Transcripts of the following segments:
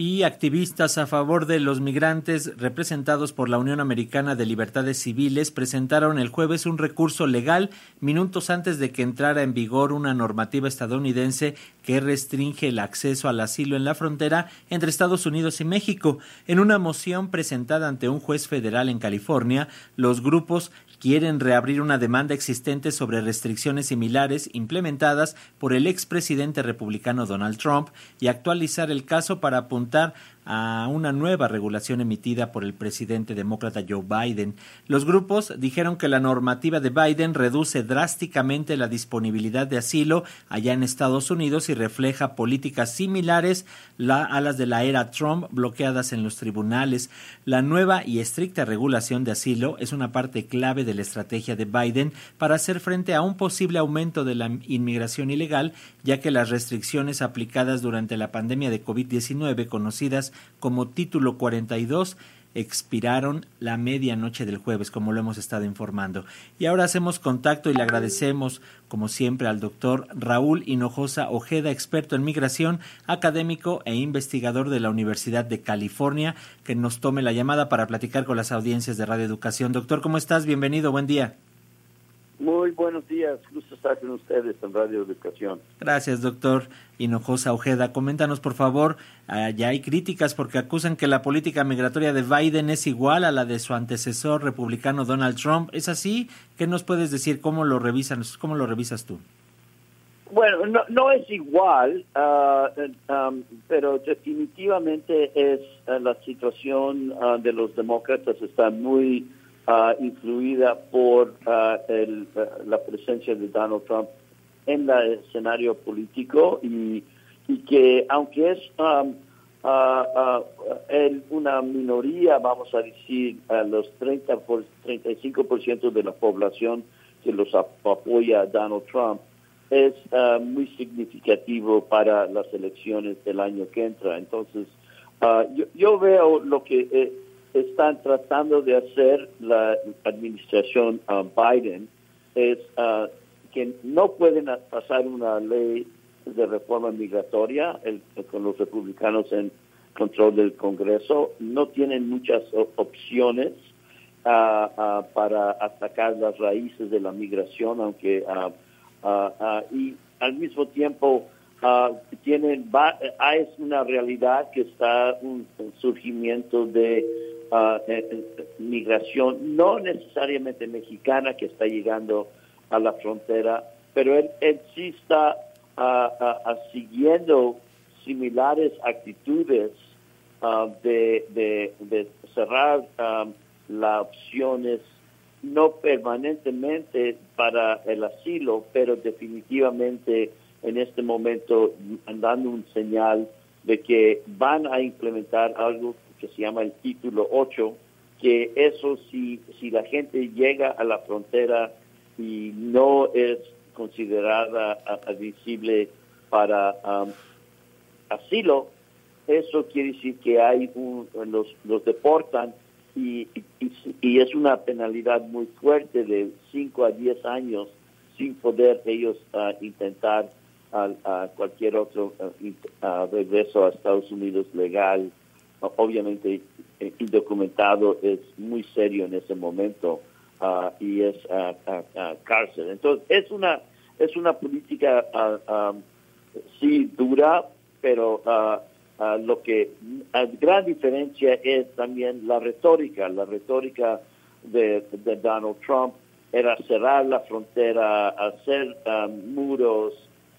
y activistas a favor de los migrantes representados por la Unión Americana de Libertades Civiles presentaron el jueves un recurso legal minutos antes de que entrara en vigor una normativa estadounidense que restringe el acceso al asilo en la frontera entre Estados Unidos y México. En una moción presentada ante un juez federal en California, los grupos quieren reabrir una demanda existente sobre restricciones similares implementadas por el expresidente republicano Donald Trump y actualizar el caso para apuntar در a una nueva regulación emitida por el presidente demócrata Joe Biden. Los grupos dijeron que la normativa de Biden reduce drásticamente la disponibilidad de asilo allá en Estados Unidos y refleja políticas similares a las de la era Trump bloqueadas en los tribunales. La nueva y estricta regulación de asilo es una parte clave de la estrategia de Biden para hacer frente a un posible aumento de la inmigración ilegal, ya que las restricciones aplicadas durante la pandemia de COVID-19 conocidas como título 42 expiraron la medianoche del jueves, como lo hemos estado informando. Y ahora hacemos contacto y le agradecemos, como siempre, al doctor Raúl Hinojosa Ojeda, experto en migración, académico e investigador de la Universidad de California, que nos tome la llamada para platicar con las audiencias de Radio Educación. Doctor, ¿cómo estás? Bienvenido, buen día. Buenos días, gusto estar con ustedes en Radio Educación. Gracias, doctor Hinojosa Ojeda. Coméntanos, por favor, ah, ya hay críticas porque acusan que la política migratoria de Biden es igual a la de su antecesor republicano Donald Trump. ¿Es así? ¿Qué nos puedes decir? ¿Cómo lo revisan? ¿Cómo lo revisas tú? Bueno, no, no es igual, um, pero definitivamente es la situación de los demócratas está muy uh, influida por uh, el, uh, la presencia de Donald Trump en el escenario político y, y que aunque es um, el, una minoría, vamos a decir, a los 30 por, 35% de la población que los apoya a Donald Trump, es muy significativo para las elecciones del año que entra. Entonces, yo, yo, veo lo que eh, están tratando de hacer la administración uh, Biden es uh, que no pueden pasar una ley de reforma migratoria con los republicanos en control del Congreso. No tienen muchas opciones uh, para atacar las raíces de la migración, aunque y al mismo tiempo tienen es una realidad que está un surgimiento de migración, no necesariamente mexicana que está llegando a la frontera, pero él, sí está siguiendo similares actitudes de, de, cerrar las opciones no permanentemente para el asilo, pero definitivamente en este momento dando un señal de que van a implementar algo que se llama el título 8, que eso si, si la gente llega a la frontera y no es considerada admisible para um, asilo, eso quiere decir que hay un, los, los deportan y, y, es una penalidad muy fuerte de 5 a 10 años sin poder ellos uh, intentar a, cualquier otro uh, regreso a Estados Unidos legal obviamente eh, indocumentado es muy serio en ese momento ah, y es ah, ah, cárcel. Entonces es una es una política sí dura, pero lo que a gran diferencia es también la retórica. La retórica de, de Donald Trump era cerrar la frontera, hacer muros,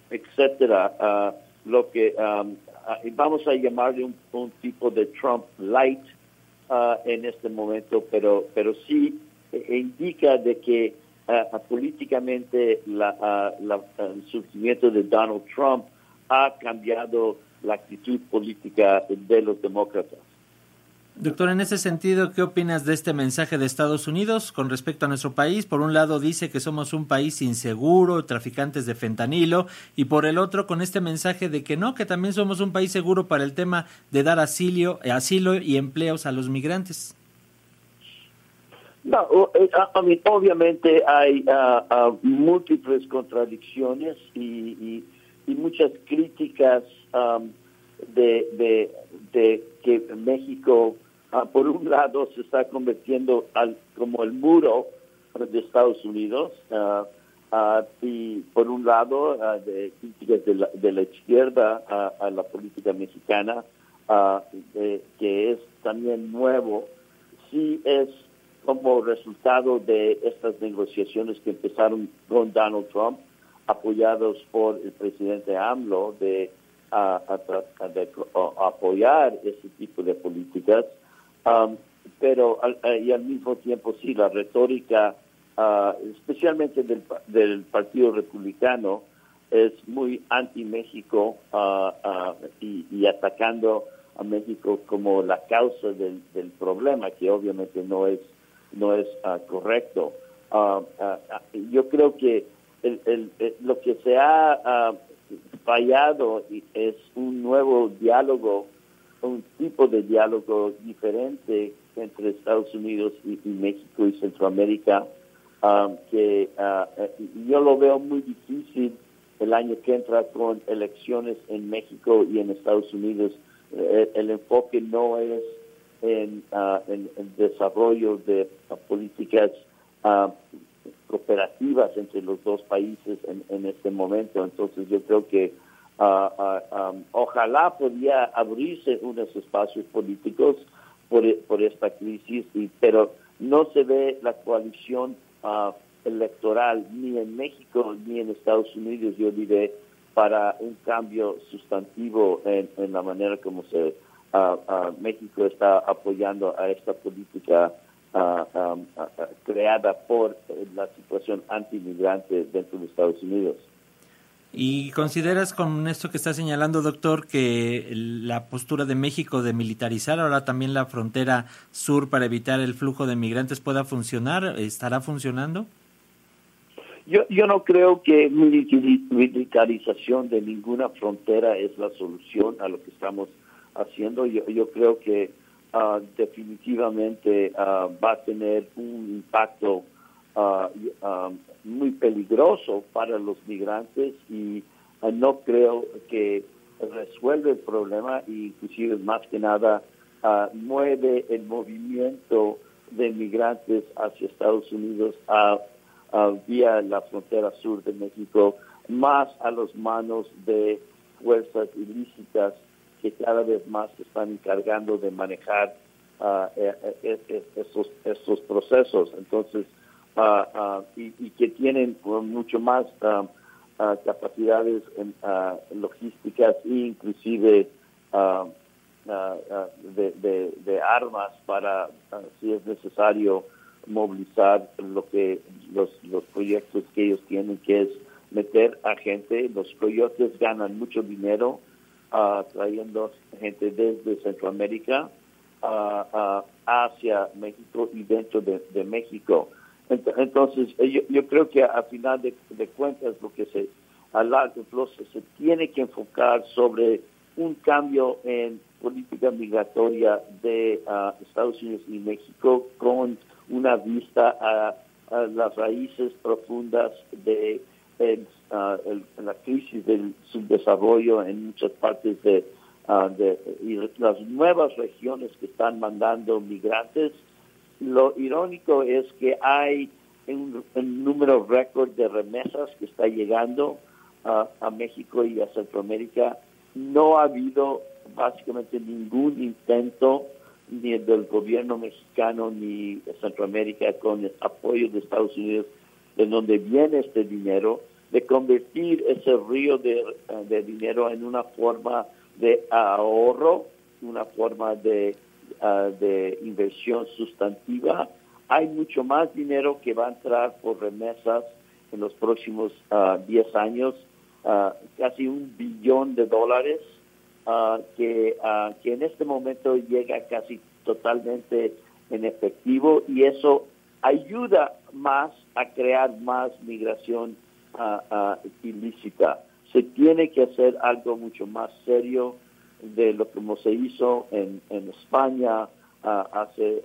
etcétera. lo que Ah, vamos a llamarle un, tipo de Trump light ah, en este momento, pero, pero sí eh, indica de que ah, políticamente la, el surgimiento de Donald Trump ha cambiado la actitud política de los demócratas. Doctor, en ese sentido, ¿qué opinas de este mensaje de Estados Unidos con respecto a nuestro país? Por un lado dice que somos un país inseguro, traficantes de fentanilo, y por el otro con este mensaje de que no, que también somos un país seguro para el tema de dar asilo, asilo y empleos a los migrantes. No, eh, obviamente hay ah, ah, múltiples contradicciones y, muchas críticas de, de, que México, ah, por un lado, se está convirtiendo al, como el muro de Estados Unidos, ah, ah, y por un lado, de críticas de la, de la izquierda a la política mexicana, que es también nuevo, sí es como resultado de estas negociaciones que empezaron con Donald Trump, apoyados por el presidente AMLO, de, apoyar ese tipo de políticas. Um, pero y al mismo tiempo sí, la retórica, uh, especialmente del, del Partido Republicano, es muy anti-México uh, uh, y, atacando a México como la causa del, problema, que obviamente no es no es ah, correcto. Ah, ah, yo creo que el, lo que se ha fallado es un nuevo diálogo, un tipo de diálogo diferente entre Estados Unidos y, México y Centroamérica, que yo lo veo muy difícil el año que entra con elecciones en México y en Estados Unidos. Eh, el enfoque no es en, uh, desarrollo de uh, políticas uh, cooperativas entre los dos países en, este momento. Entonces yo creo que um, ojalá podía abrirse unos espacios políticos por, por esta crisis, y, pero no se ve la coalición electoral ni en México ni en Estados Unidos, yo diré, para un cambio sustantivo en, en la manera como se México está apoyando a esta política creada por la situación antimigrante dentro de Estados Unidos. ¿Y consideras con esto que está señalando, doctor, que la postura de México de militarizar ahora también la frontera sur para evitar el flujo de migrantes pueda funcionar? ¿Estará funcionando? Yo, yo no creo que militarización de ninguna frontera es la solución a lo que estamos haciendo. Yo, yo creo que ah, definitivamente ah, va a tener un impacto ah, muy peligroso para los migrantes y no creo que resuelve el problema y inclusive más que nada mueve el movimiento de migrantes hacia Estados Unidos a, vía la frontera sur de México más a las manos de fuerzas ilícitas que cada vez más se están encargando de manejar uh, estos, procesos. Entonces, uh, y, que tienen mucho más capacidades en, logísticas e inclusive de, de, armas para, si es necesario, movilizar lo que los, los proyectos que ellos tienen, que es meter a gente. Los coyotes ganan mucho dinero trayendo gente desde Centroamérica hacia México y dentro de, México. Entonces, yo, yo, creo que a final de, cuentas lo que se a largo plazo se tiene que enfocar sobre un cambio en política migratoria de Estados Unidos y México con una vista a las raíces profundas de Ah, la crisis del subdesarrollo en muchas partes de, uh, de las nuevas regiones que están mandando migrantes. Lo irónico es que hay un, número récord de remesas que está llegando a México y a Centroamérica. No ha habido básicamente ningún intento ni del gobierno mexicano ni de Centroamérica con el apoyo de Estados Unidos de donde viene este dinero de convertir ese río de, dinero en una forma de ahorro, una forma de, ah, de inversión sustantiva. Hay mucho más dinero que va a entrar por remesas en los próximos 10 ah, años, ah, casi un billón de dólares, que, que en este momento llega casi totalmente en efectivo y eso ayuda más a crear más migración ilícita. Se tiene que hacer algo mucho más serio de lo que se hizo en, en España hace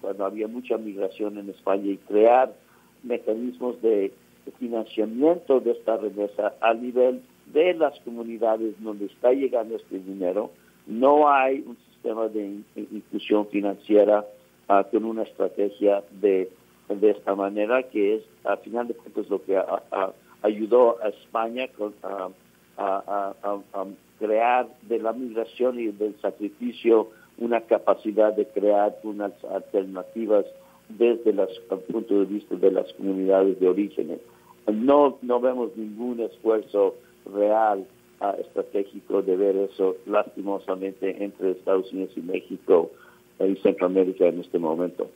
cuando había mucha migración en España y crear mecanismos de financiamiento de esta remesa a nivel de las comunidades donde está llegando este dinero. No hay un sistema de inclusión financiera uh, con una estrategia de, de esta manera que es, al final de cuentas, lo que ayudó a España con, a, crear de la migración y del sacrificio una capacidad de crear unas alternativas desde el punto de vista de las comunidades de origen. No, no vemos ningún esfuerzo real uh, estratégico de ver eso lastimosamente entre Estados Unidos y México y Centroamérica en este momento.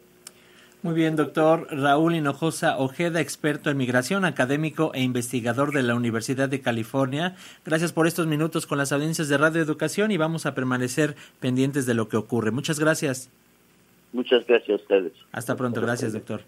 Muy bien, doctor Raúl Hinojosa Ojeda, experto en migración, académico e investigador de la Universidad de California. Gracias por estos minutos con las audiencias de Radio Educación y vamos a permanecer pendientes de lo que ocurre. Muchas gracias. Muchas gracias a ustedes. Hasta pronto, gracias, doctor.